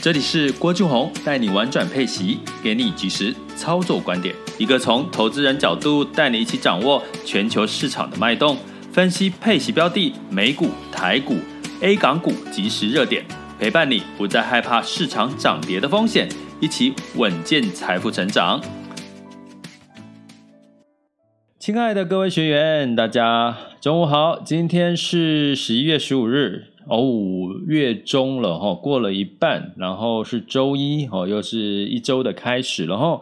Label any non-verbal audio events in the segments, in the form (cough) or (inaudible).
这里是郭俊宏带你玩转配息，给你及时操作观点，一个从投资人角度带你一起掌握全球市场的脉动，分析配息标的、美股、台股、A 港股即时热点，陪伴你不再害怕市场涨跌的风险，一起稳健财富成长。亲爱的各位学员，大家中午好，今天是十一月十五日。哦，五月中了哈，过了一半，然后是周一，哦，又是一周的开始了哈。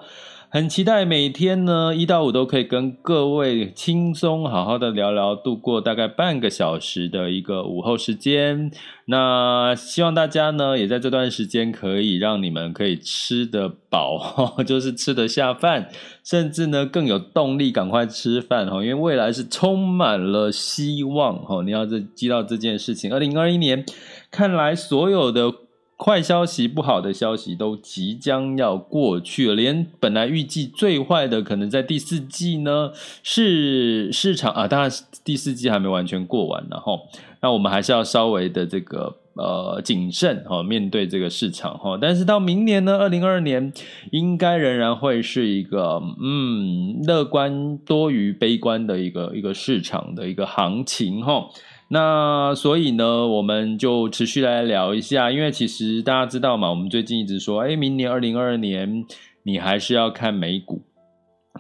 很期待每天呢，一到五都可以跟各位轻松好好的聊聊，度过大概半个小时的一个午后时间。那希望大家呢，也在这段时间可以让你们可以吃得饱，(laughs) 就是吃得下饭，甚至呢更有动力赶快吃饭哈，因为未来是充满了希望哈。你要知道这件事情，二零二一年看来所有的。坏消息、不好的消息都即将要过去了，连本来预计最坏的可能在第四季呢，是市场啊，当然第四季还没完全过完，然后那我们还是要稍微的这个呃谨慎哈，面对这个市场哈。但是到明年呢，二零二二年应该仍然会是一个嗯乐观多于悲观的一个一个市场的一个行情哈。那所以呢，我们就持续来聊一下，因为其实大家知道嘛，我们最近一直说，哎，明年二零二二年你还是要看美股，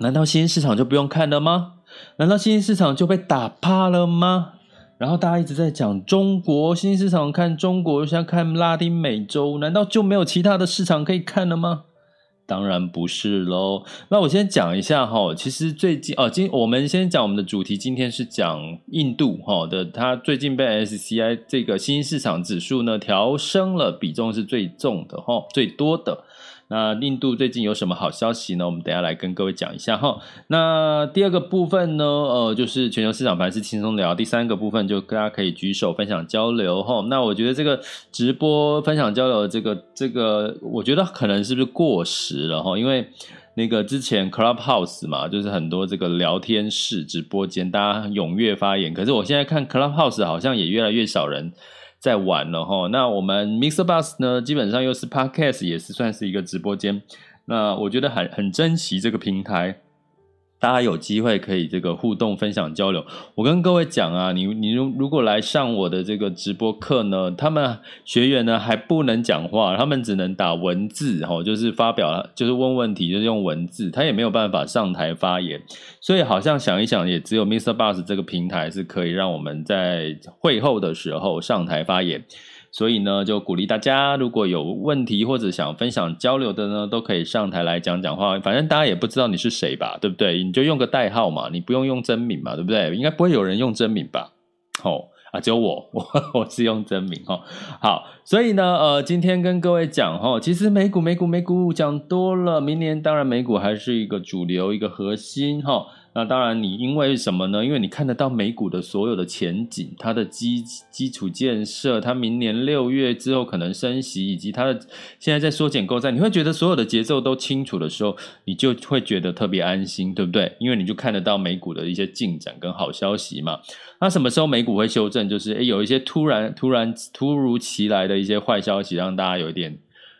难道新兴市场就不用看了吗？难道新兴市场就被打怕了吗？然后大家一直在讲中国新兴市场，看中国像看拉丁美洲，难道就没有其他的市场可以看了吗？当然不是喽。那我先讲一下哈，其实最近哦，今我们先讲我们的主题，今天是讲印度哈的，它最近被 SCI 这个新兴市场指数呢调升了，比重是最重的哈，最多的。那印度最近有什么好消息呢？我们等下来跟各位讲一下哈。那第二个部分呢，呃，就是全球市场盘是轻松聊。第三个部分就大家可以举手分享交流哈。那我觉得这个直播分享交流这个这个，我觉得可能是不是过时了哈？因为那个之前 Clubhouse 嘛，就是很多这个聊天室直播间，大家踊跃发言。可是我现在看 Clubhouse 好像也越来越少人。在玩了哈，那我们 Mixer Bus 呢，基本上又是 Podcast，也是算是一个直播间。那我觉得很很珍惜这个平台。大家有机会可以这个互动、分享、交流。我跟各位讲啊，你你如如果来上我的这个直播课呢，他们学员呢还不能讲话，他们只能打文字，吼，就是发表，就是问问题，就是用文字，他也没有办法上台发言。所以好像想一想，也只有 Mr. Bus 这个平台是可以让我们在会后的时候上台发言。所以呢，就鼓励大家，如果有问题或者想分享交流的呢，都可以上台来讲讲话。反正大家也不知道你是谁吧，对不对？你就用个代号嘛，你不用用真名嘛，对不对？应该不会有人用真名吧？哦啊，只有我，(laughs) 我我是用真名哈。好，所以呢，呃，今天跟各位讲哈，其实美股、美股、美股讲多了，明年当然美股还是一个主流、一个核心哈。那当然，你因为什么呢？因为你看得到美股的所有的前景，它的基基础建设，它明年六月之后可能升息，以及它的现在在缩减购债，你会觉得所有的节奏都清楚的时候，你就会觉得特别安心，对不对？因为你就看得到美股的一些进展跟好消息嘛。那什么时候美股会修正？就是诶，有一些突然、突然、突如其来的一些坏消息，让大家有一点。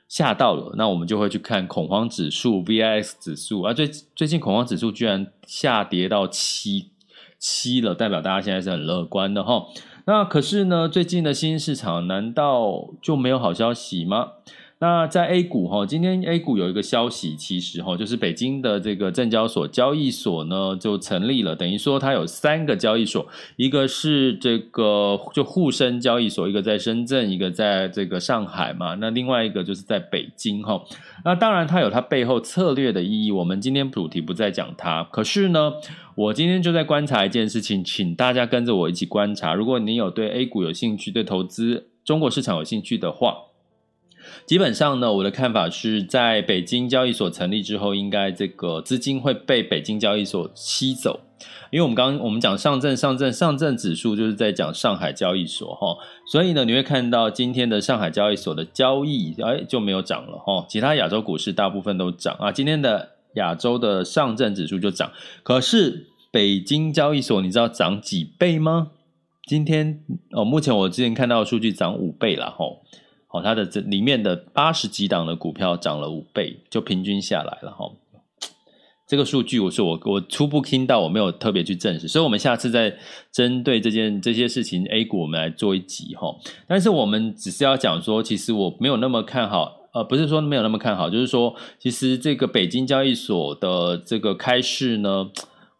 吓到了，那我们就会去看恐慌指数 VIX 指数啊，最最近恐慌指数居然下跌到七七了，代表大家现在是很乐观的哈。那可是呢，最近的新市场难道就没有好消息吗？那在 A 股哈，今天 A 股有一个消息，其实哈，就是北京的这个证交所交易所呢就成立了，等于说它有三个交易所，一个是这个就沪深交易所，一个在深圳，一个在这个上海嘛，那另外一个就是在北京哈。那当然它有它背后策略的意义，我们今天主题不再讲它。可是呢，我今天就在观察一件事情，请大家跟着我一起观察。如果你有对 A 股有兴趣，对投资。中国市场有兴趣的话，基本上呢，我的看法是在北京交易所成立之后，应该这个资金会被北京交易所吸走。因为我们刚刚我们讲上证上证上证指数就是在讲上海交易所哈，所以呢，你会看到今天的上海交易所的交易哎就没有涨了哈，其他亚洲股市大部分都涨啊，今天的亚洲的上证指数就涨，可是北京交易所你知道涨几倍吗？今天哦，目前我之前看到的数据涨五倍了哈，好，它的这里面的八十几档的股票涨了五倍，就平均下来了哈。这个数据我是我我初步听到，我没有特别去证实，所以我们下次再针对这件这些事情 A 股我们来做一集哈。但是我们只是要讲说，其实我没有那么看好，呃，不是说没有那么看好，就是说其实这个北京交易所的这个开市呢。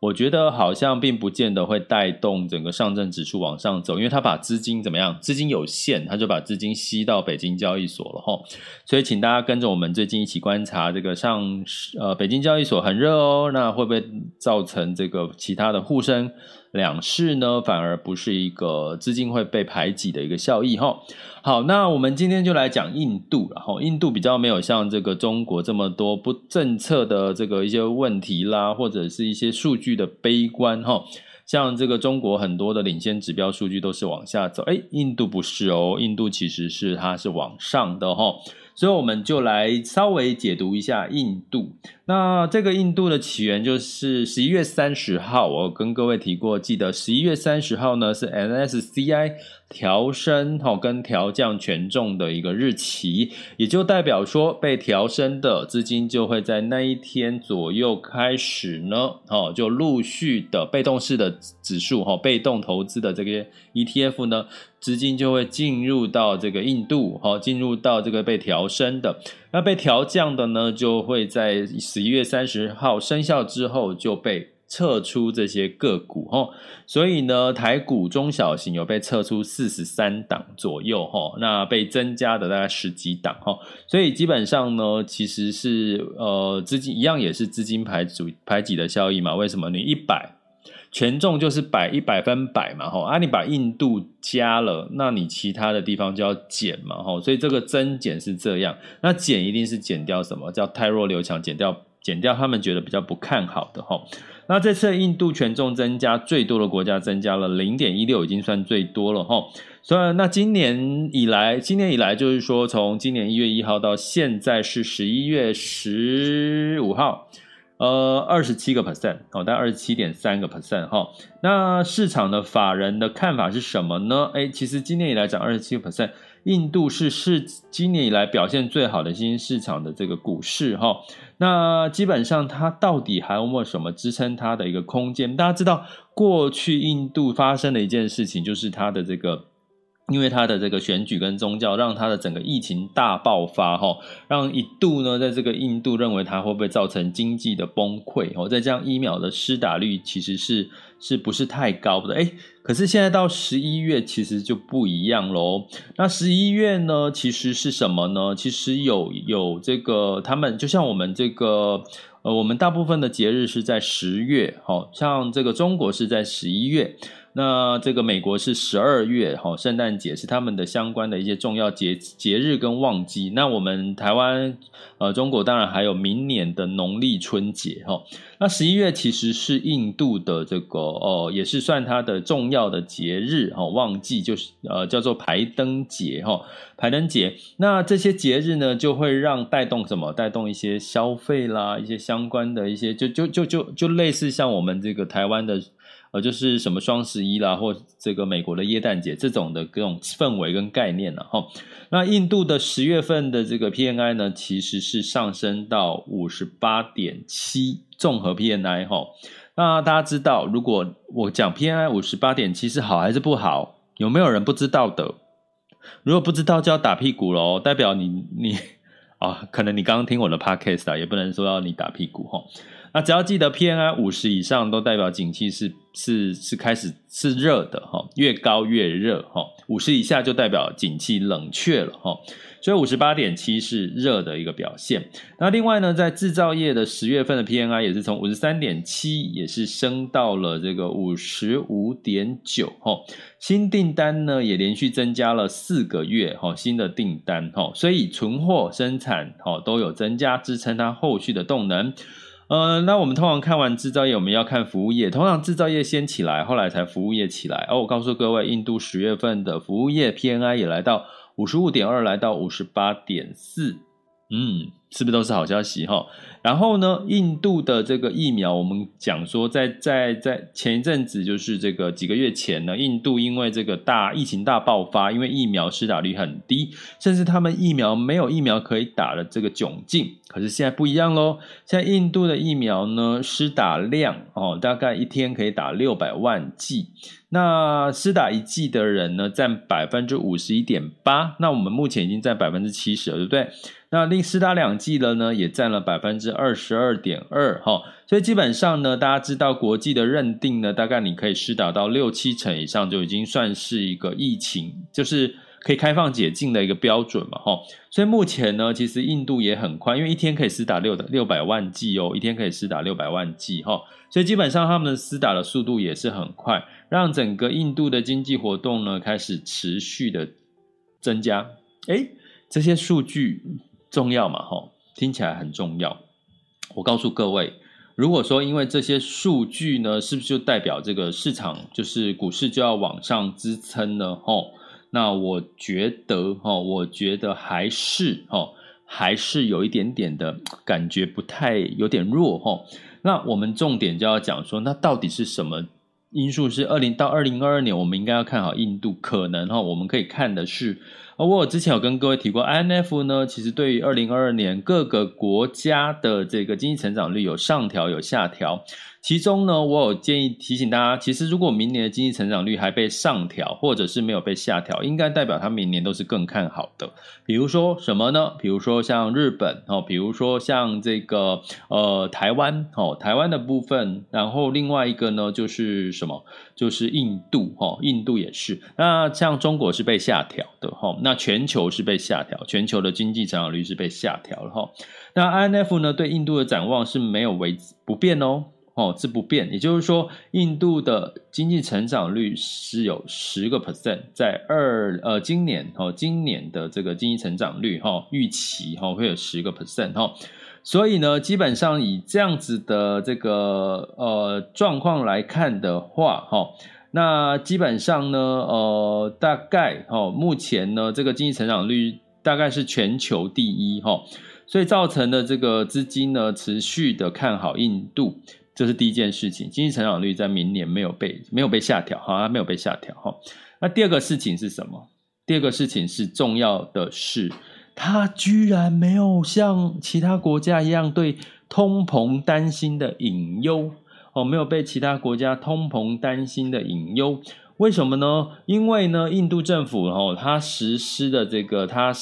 我觉得好像并不见得会带动整个上证指数往上走，因为他把资金怎么样？资金有限，他就把资金吸到北京交易所了哈。所以，请大家跟着我们最近一起观察这个上呃北京交易所很热哦，那会不会造成这个其他的沪深两市呢？反而不是一个资金会被排挤的一个效益哈。好，那我们今天就来讲印度，然后印度比较没有像这个中国这么多不政策的这个一些问题啦，或者是一些数据的悲观哈。像这个中国很多的领先指标数据都是往下走，诶，印度不是哦，印度其实是它是往上的哈。所以我们就来稍微解读一下印度。那这个印度的起源就是十一月三十号，我跟各位提过，记得十一月三十号呢是 N S C I 调升哈跟调降权重的一个日期，也就代表说被调升的资金就会在那一天左右开始呢，哦就陆续的被动式的指数哈，被动投资的这个 ETF 呢。资金就会进入到这个印度，好，进入到这个被调升的，那被调降的呢，就会在十一月三十号生效之后就被撤出这些个股，哈，所以呢，台股中小型有被撤出四十三档左右，哈，那被增加的大概十几档，哈，所以基本上呢，其实是呃资金一样也是资金排挤排挤的效益嘛，为什么？你一百？权重就是百一百分百嘛，吼。啊，你把印度加了，那你其他的地方就要减嘛，吼，所以这个增减是这样，那减一定是减掉什么？叫太弱留强，减掉减掉他们觉得比较不看好的，吼，那这次印度权重增加最多的国家增加了零点一六，已经算最多了，吼，所以那今年以来，今年以来就是说从今年一月一号到现在是十一月十五号。呃，二十七个 percent 哦，大概二十七点三个 percent 哈。那市场的法人的看法是什么呢？诶，其实今年以来涨二十七个 percent，印度是是今年以来表现最好的新兴市场的这个股市哈。那基本上它到底还有没有什么支撑它的一个空间？大家知道过去印度发生的一件事情，就是它的这个。因为他的这个选举跟宗教，让他的整个疫情大爆发，哈，让一度呢，在这个印度认为它会不会造成经济的崩溃，哦，再加上疫苗的施打率其实是是不是太高的，诶，可是现在到十一月其实就不一样喽。那十一月呢，其实是什么呢？其实有有这个，他们就像我们这个，呃，我们大部分的节日是在十月，好像这个中国是在十一月。那这个美国是十二月，哈，圣诞节是他们的相关的一些重要节节日跟旺季。那我们台湾，呃，中国当然还有明年的农历春节，哈。那十一月其实是印度的这个，哦，也是算它的重要的节日，哈，旺季就是呃叫做排灯节，哈，排灯节。那这些节日呢，就会让带动什么？带动一些消费啦，一些相关的一些，就就就就就类似像我们这个台湾的。呃，就是什么双十一啦，或这个美国的耶诞节这种的各种氛围跟概念了哈。那印度的十月份的这个 PNI 呢，其实是上升到五十八点七，综合 PNI 哈。那大家知道，如果我讲 PNI 五十八点七是好还是不好？有没有人不知道的？如果不知道就要打屁股喽，代表你你 (laughs) 啊、哦，可能你刚刚听我的 Podcast 啊，也不能说要你打屁股哈。那只要记得 PMI 五十以上，都代表景气是是是开始是热的哈，越高越热哈，五十以下就代表景气冷却了哈。所以五十八点七是热的一个表现。那另外呢，在制造业的十月份的 PMI 也是从五十三点七，也是升到了这个五十五点九。哈，新订单呢也连续增加了四个月。哈，新的订单。哈，所以存货生产哈都有增加，支撑它后续的动能。呃，那我们通常看完制造业，我们要看服务业。通常制造业先起来，后来才服务业起来。哦，我告诉各位，印度十月份的服务业 PNI 也来到。五十五点二来到五十八点四，嗯，是不是都是好消息哈？然后呢，印度的这个疫苗，我们讲说在，在在前一阵子，就是这个几个月前呢，印度因为这个大疫情大爆发，因为疫苗施打率很低，甚至他们疫苗没有疫苗可以打的这个窘境。可是现在不一样喽，现在印度的疫苗呢，施打量哦，大概一天可以打六百万剂。那施打一剂的人呢，占百分之五十一点八。那我们目前已经占百分之七十了，对不对？那另施打两剂的呢，也占了百分之二十二点二。哈，所以基本上呢，大家知道国际的认定呢，大概你可以施打到六七成以上，就已经算是一个疫情，就是可以开放解禁的一个标准嘛。哈，所以目前呢，其实印度也很快，因为一天可以施打六的六百万剂哦，一天可以施打六百万剂。哈，所以基本上他们的施打的速度也是很快。让整个印度的经济活动呢，开始持续的增加，诶，这些数据重要嘛？吼，听起来很重要。我告诉各位，如果说因为这些数据呢，是不是就代表这个市场就是股市就要往上支撑呢？吼，那我觉得，吼，我觉得还是，吼，还是有一点点的感觉不太有点弱，吼。那我们重点就要讲说，那到底是什么？因素是二零到二零二二年，我们应该要看好印度。可能哈，我们可以看的是，我之前有跟各位提过，INF 呢，其实对于二零二二年各个国家的这个经济成长率有上调有下调。其中呢，我有建议提醒大家，其实如果明年的经济成长率还被上调，或者是没有被下调，应该代表它明年都是更看好的。比如说什么呢？比如说像日本哦，比如说像这个呃台湾哦，台湾的部分，然后另外一个呢就是什么？就是印度哈，印度也是。那像中国是被下调的哈，那全球是被下调，全球的经济成长率是被下调了哈。那 INF 呢对印度的展望是没有维不变哦。哦，是不变，也就是说，印度的经济成长率是有十个 percent，在二呃今年哦，今年的这个经济成长率哈、预期哈、会有十个 percent 哈，所以呢，基本上以这样子的这个呃状况来看的话哈、那基本上呢呃大概哦目前呢这个经济成长率大概是全球第一哈、哦，所以造成的这个资金呢持续的看好印度。这是第一件事情，经济成长率在明年没有被没有被下调，哈，它没有被下调，哈。那第二个事情是什么？第二个事情是重要的是，它居然没有像其他国家一样对通膨担心的隐忧，哦，没有被其他国家通膨担心的隐忧。为什么呢？因为呢，印度政府哦，它实施的这个，它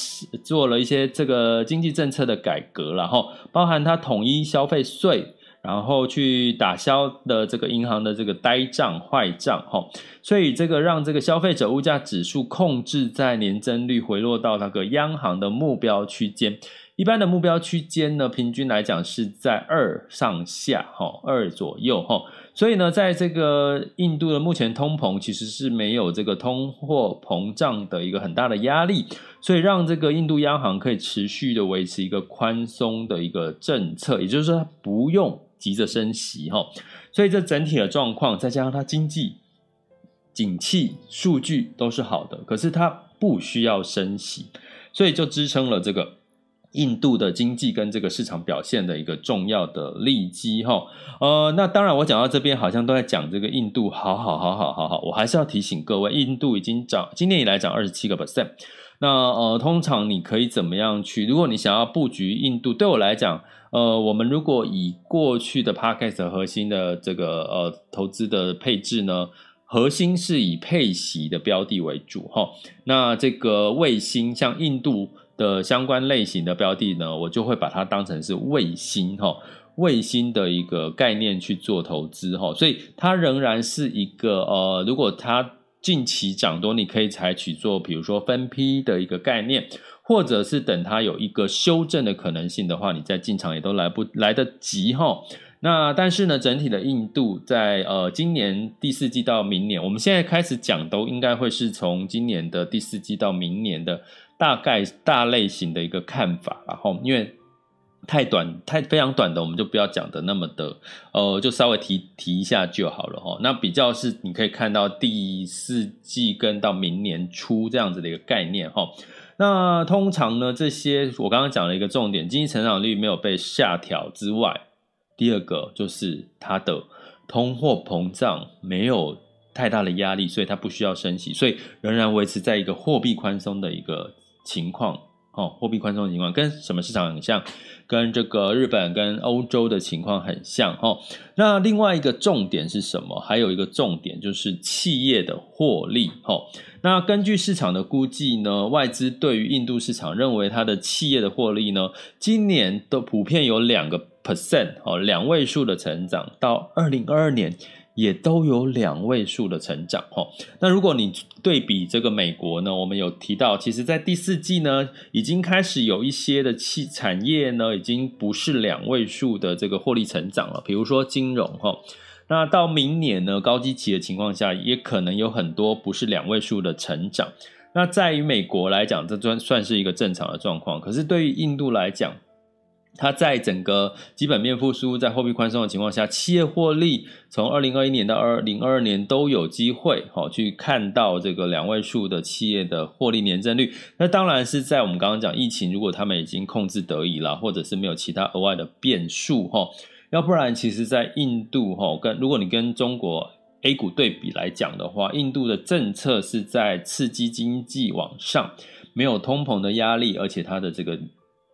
做了一些这个经济政策的改革，然后包含它统一消费税。然后去打消的这个银行的这个呆账坏账哈，所以这个让这个消费者物价指数控制在年增率回落到那个央行的目标区间，一般的目标区间呢，平均来讲是在二上下哈，二左右哈，所以呢，在这个印度的目前通膨其实是没有这个通货膨胀的一个很大的压力，所以让这个印度央行可以持续的维持一个宽松的一个政策，也就是说不用。急着升息哈，所以这整体的状况，再加上它经济景气数据都是好的，可是它不需要升息，所以就支撑了这个印度的经济跟这个市场表现的一个重要的利基哈。呃，那当然我讲到这边好像都在讲这个印度，好好好好好好，我还是要提醒各位，印度已经涨，今年以来涨二十七个 percent。那呃，通常你可以怎么样去？如果你想要布局印度，对我来讲。呃，我们如果以过去的 Podcast 核心的这个呃投资的配置呢，核心是以配息的标的为主哈。那这个卫星像印度的相关类型的标的呢，我就会把它当成是卫星哈。卫星的一个概念去做投资哈，所以它仍然是一个呃，如果它近期涨多，你可以采取做，比如说分批的一个概念，或者是等它有一个修正的可能性的话，你再进场也都来不来得及哈。那但是呢，整体的印度在呃今年第四季到明年，我们现在开始讲都应该会是从今年的第四季到明年的大概大类型的一个看法，然后因为。太短太非常短的，我们就不要讲的那么的，呃，就稍微提提一下就好了哈。那比较是你可以看到第四季跟到明年初这样子的一个概念哈。那通常呢，这些我刚刚讲了一个重点，经济成长率没有被下调之外，第二个就是它的通货膨胀没有太大的压力，所以它不需要升息，所以仍然维持在一个货币宽松的一个情况。哦，货币宽松的情况跟什么市场很像？跟这个日本跟欧洲的情况很像。哦，那另外一个重点是什么？还有一个重点就是企业的获利。哦，那根据市场的估计呢，外资对于印度市场认为它的企业的获利呢，今年都普遍有两个 percent 哦，两位数的成长，到二零二二年。也都有两位数的成长，哈。那如果你对比这个美国呢，我们有提到，其实在第四季呢，已经开始有一些的企产业呢，已经不是两位数的这个获利成长了。比如说金融，哈。那到明年呢，高基期的情况下，也可能有很多不是两位数的成长。那在于美国来讲，这算算是一个正常的状况。可是对于印度来讲，它在整个基本面复苏、在货币宽松的情况下，企业获利从二零二一年到二零二二年都有机会，好去看到这个两位数的企业的获利年增率。那当然是在我们刚刚讲疫情，如果他们已经控制得宜了，或者是没有其他额外的变数，哈，要不然其实，在印度，哈，跟如果你跟中国 A 股对比来讲的话，印度的政策是在刺激经济往上，没有通膨的压力，而且它的这个。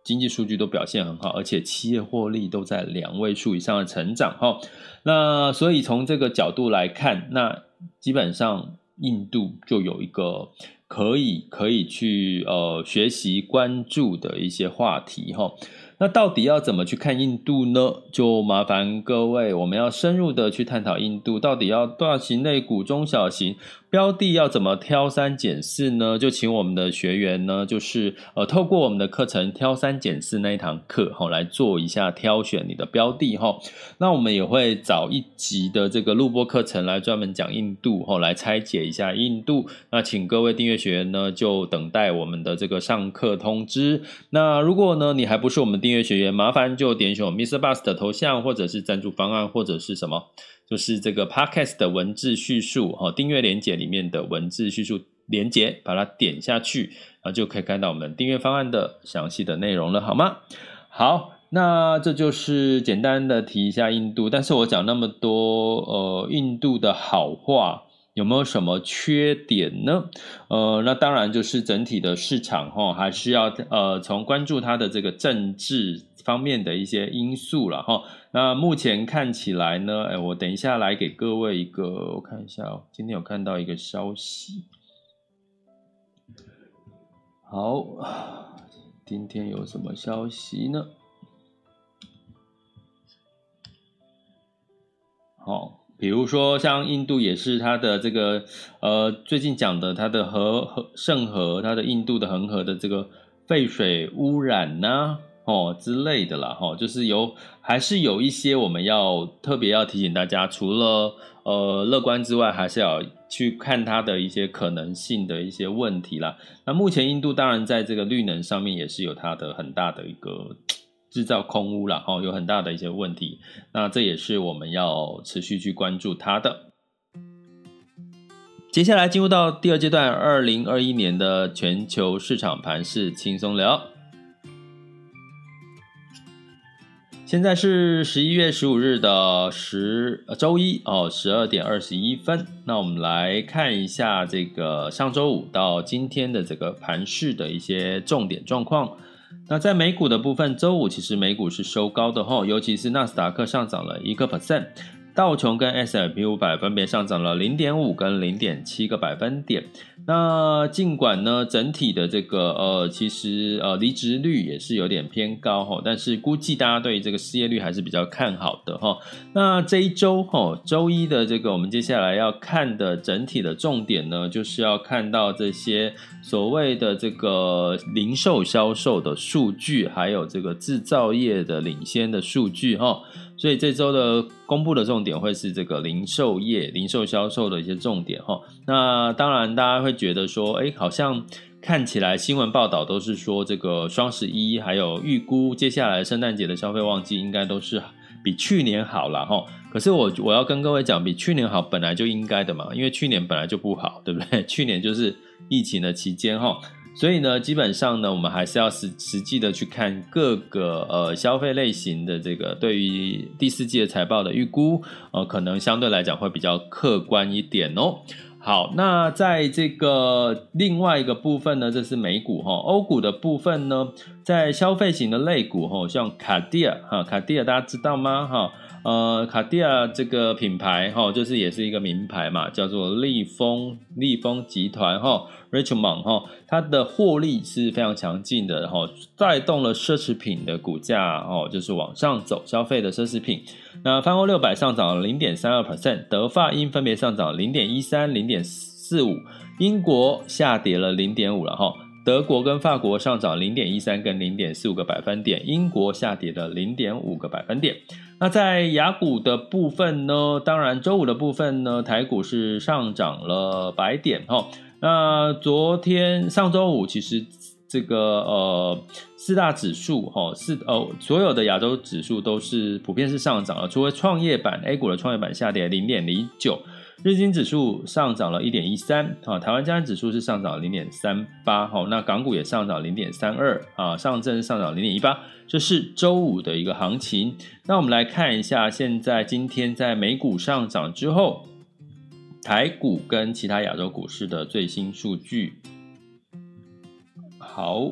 经济数据都表现很好，而且企业获利都在两位数以上的成长，哈。那所以从这个角度来看，那基本上印度就有一个可以可以去呃学习关注的一些话题，哈。那到底要怎么去看印度呢？就麻烦各位，我们要深入的去探讨印度到底要大型类股、中小型。标的要怎么挑三拣四呢？就请我们的学员呢，就是呃，透过我们的课程挑三拣四那一堂课哈，来做一下挑选你的标的哈。那我们也会找一集的这个录播课程来专门讲印度哈，来拆解一下印度。那请各位订阅学员呢，就等待我们的这个上课通知。那如果呢，你还不是我们订阅学员，麻烦就点选我 Mr. Bus 的头像，或者是赞助方案，或者是什么。就是这个 podcast 的文字叙述哈，订阅连接里面的文字叙述连接，把它点下去，然后就可以看到我们订阅方案的详细的内容了，好吗？好，那这就是简单的提一下印度，但是我讲那么多，呃，印度的好话有没有什么缺点呢？呃，那当然就是整体的市场哈，还是要呃从关注它的这个政治方面的一些因素了哈。那目前看起来呢，哎，我等一下来给各位一个，我看一下哦，今天有看到一个消息。好，今天有什么消息呢？好，比如说像印度也是它的这个呃，最近讲的它的河河圣河，它的印度的恒河的这个废水污染呢、哦之类的啦，哈、哦，就是有还是有一些我们要特别要提醒大家，除了呃乐观之外，还是要去看它的一些可能性的一些问题啦。那目前印度当然在这个绿能上面也是有它的很大的一个制造空污啦，哈、哦，有很大的一些问题。那这也是我们要持续去关注它的。接下来进入到第二阶段，二零二一年的全球市场盘势轻松聊。现在是十一月十五日的十呃周一哦，十二点二十一分。那我们来看一下这个上周五到今天的这个盘势的一些重点状况。那在美股的部分，周五其实美股是收高的哈，尤其是纳斯达克上涨了一个 percent。道琼跟 S M P 五百分别上涨了零点五跟零点七个百分点。那尽管呢，整体的这个呃，其实呃，离职率也是有点偏高哈，但是估计大家对这个失业率还是比较看好的哈。那这一周哈，周一的这个我们接下来要看的整体的重点呢，就是要看到这些所谓的这个零售销售的数据，还有这个制造业的领先的数据哈。所以这周的公布的重点会是这个零售业、零售销售的一些重点哈。那当然，大家会觉得说，哎，好像看起来新闻报道都是说这个双十一，还有预估接下来圣诞节的消费旺季应该都是比去年好了哈。可是我我要跟各位讲，比去年好本来就应该的嘛，因为去年本来就不好，对不对？(laughs) 去年就是疫情的期间哈。所以呢，基本上呢，我们还是要实实际的去看各个呃消费类型的这个对于第四季的财报的预估，呃，可能相对来讲会比较客观一点哦。好，那在这个另外一个部分呢，这是美股哈，欧股的部分呢，在消费型的类股哈，像卡地亚哈，卡地亚大家知道吗？哈。呃，卡地亚这个品牌哈，就是也是一个名牌嘛，叫做利丰利丰集团哈，Richemont 哈，它的获利是非常强劲的哈，带动了奢侈品的股价哦，就是往上走，消费的奢侈品。那泛欧六百上涨了零点三二 percent，德法英分别上涨零点一三、零点四五，英国下跌了零点五了哈。德国跟法国上涨零点一三跟零点四五个百分点，英国下跌了零点五个百分点。那在雅股的部分呢？当然，周五的部分呢，台股是上涨了百点哈。那昨天上周五其实这个呃四大指数哈四呃所有的亚洲指数都是普遍是上涨了，除了创业板 A 股的创业板下跌零点零九。日经指数上涨了一点一三，啊，台湾加权指数是上涨零点三八，好，那港股也上涨零点三二，啊，上证上涨零点一八，这是周五的一个行情。那我们来看一下，现在今天在美股上涨之后，台股跟其他亚洲股市的最新数据。好，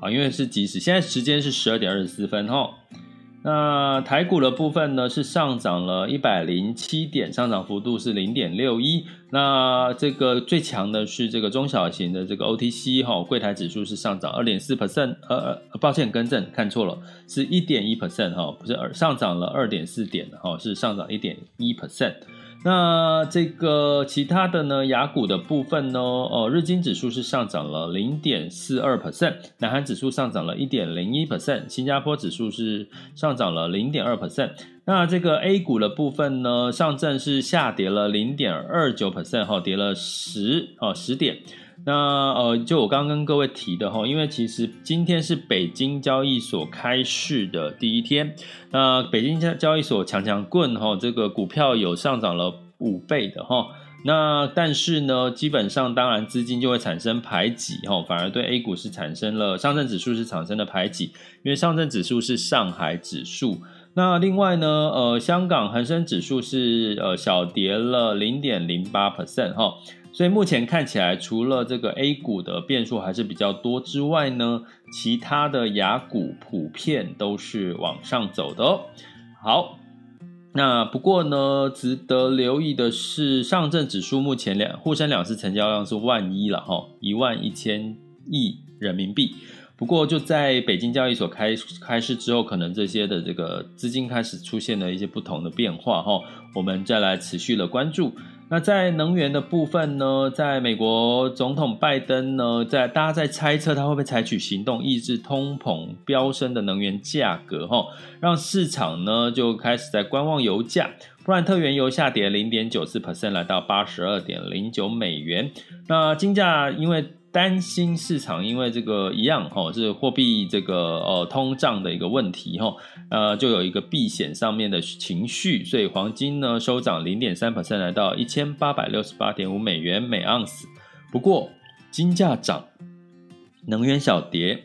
好，因为是即时，现在时间是十二点二十四分，哈。那台股的部分呢，是上涨了一百零七点，上涨幅度是零点六一。那这个最强的是这个中小型的这个 OTC 哈，柜台指数是上涨二点四 percent，呃呃，抱歉更正，看错了，是一点一 percent 哈，不是二，上涨了二点四点哈，是上涨一点一 percent。那这个其他的呢，雅股的部分呢，哦，日经指数是上涨了零点四二 percent，南韩指数上涨了一点零一 percent，新加坡指数是上涨了零点二 percent。那这个 A 股的部分呢，上证是下跌了零点二九 percent，哈，跌了十哦十点。那呃，就我刚刚跟各位提的哈，因为其实今天是北京交易所开市的第一天，那北京交交易所强强棍哈，这个股票有上涨了五倍的哈，那但是呢，基本上当然资金就会产生排挤哈，反而对 A 股是产生了上证指数是产生了排挤，因为上证指数是上海指数，那另外呢，呃，香港恒生指数是呃小跌了零点零八 percent 哈。所以目前看起来，除了这个 A 股的变数还是比较多之外呢，其他的雅股普遍都是往上走的哦。好，那不过呢，值得留意的是，上证指数目前两沪深两市成交量是万一了哈，一万一千亿人民币。不过就在北京交易所开开市之后，可能这些的这个资金开始出现了一些不同的变化哈，我们再来持续的关注。那在能源的部分呢，在美国总统拜登呢，在大家在猜测他会不会采取行动抑制通膨飙升的能源价格，哈，让市场呢就开始在观望油价。布兰特原油下跌零点九四 percent，来到八十二点零九美元。那金价因为担心市场因为这个一样哈，是货币这个呃通胀的一个问题哈，呃就有一个避险上面的情绪，所以黄金呢收涨零点三 percent，来到一千八百六十八点五美元每盎司。不过金价涨，能源小跌，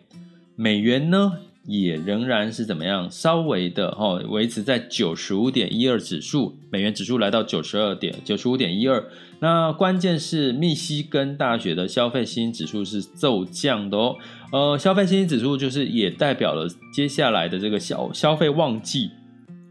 美元呢也仍然是怎么样，稍微的哈维持在九十五点一二指数，美元指数来到九十二点九十五点一二。那关键是密西根大学的消费信心指数是骤降的哦，呃，消费信心指数就是也代表了接下来的这个消消费旺季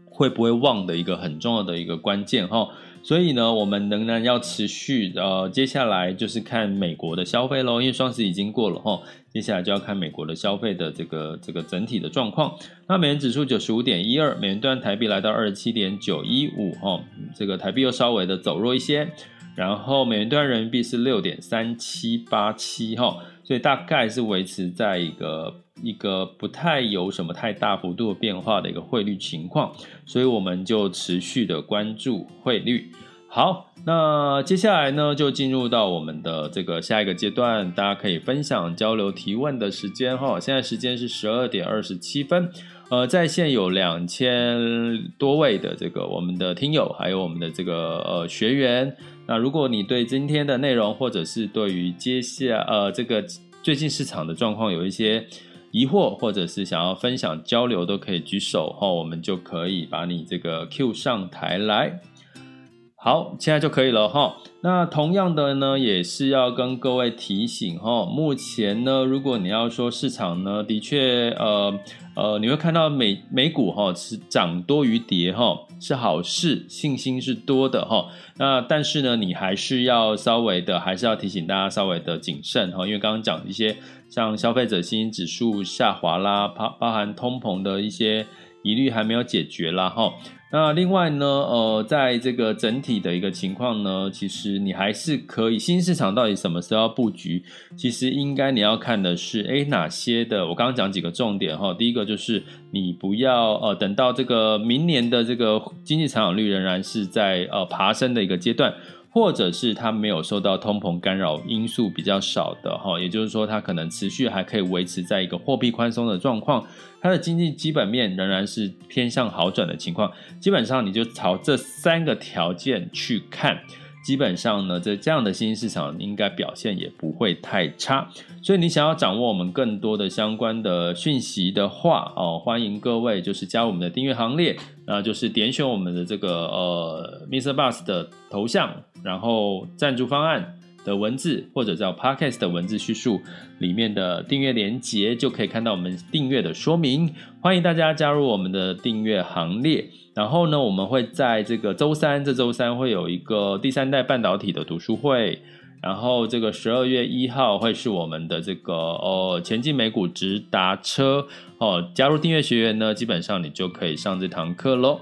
会不会旺的一个很重要的一个关键哈。所以呢，我们仍然要持续呃，接下来就是看美国的消费喽，因为双十一已经过了哈，接下来就要看美国的消费的这个这个整体的状况。那美元指数九十五点一二，美元兑台币来到二十七点九一五哈，这个台币又稍微的走弱一些，然后美元兑人民币是六点三七八七哈，所以大概是维持在一个。一个不太有什么太大幅度的变化的一个汇率情况，所以我们就持续的关注汇率。好，那接下来呢，就进入到我们的这个下一个阶段，大家可以分享、交流、提问的时间哈。现在时间是十二点二十七分，呃，在线有两千多位的这个我们的听友，还有我们的这个呃学员。那如果你对今天的内容，或者是对于接下呃这个最近市场的状况有一些。疑惑或者是想要分享交流都可以举手哈，我们就可以把你这个 Q 上台来。好，现在就可以了哈。那同样的呢，也是要跟各位提醒哈。目前呢，如果你要说市场呢，的确呃呃，你会看到美美股哈是涨多于跌哈，是好事，信心是多的哈。那但是呢，你还是要稍微的，还是要提醒大家稍微的谨慎哈，因为刚刚讲一些。像消费者信心指数下滑啦，包包含通膨的一些疑虑还没有解决啦哈。那另外呢，呃，在这个整体的一个情况呢，其实你还是可以，新市场到底什么时候要布局？其实应该你要看的是，哎，哪些的？我刚刚讲几个重点哈。第一个就是你不要呃等到这个明年的这个经济成长率仍然是在呃爬升的一个阶段。或者是它没有受到通膨干扰因素比较少的哈，也就是说它可能持续还可以维持在一个货币宽松的状况，它的经济基本面仍然是偏向好转的情况，基本上你就朝这三个条件去看。基本上呢，这这样的新兴市场应该表现也不会太差，所以你想要掌握我们更多的相关的讯息的话，哦，欢迎各位就是加入我们的订阅行列，那就是点选我们的这个呃 Mr. Bus 的头像，然后赞助方案的文字或者叫 Podcast 的文字叙述里面的订阅连结，就可以看到我们订阅的说明。欢迎大家加入我们的订阅行列。然后呢，我们会在这个周三，这周三会有一个第三代半导体的读书会。然后这个十二月一号会是我们的这个哦前进美股直达车哦，加入订阅学员呢，基本上你就可以上这堂课喽。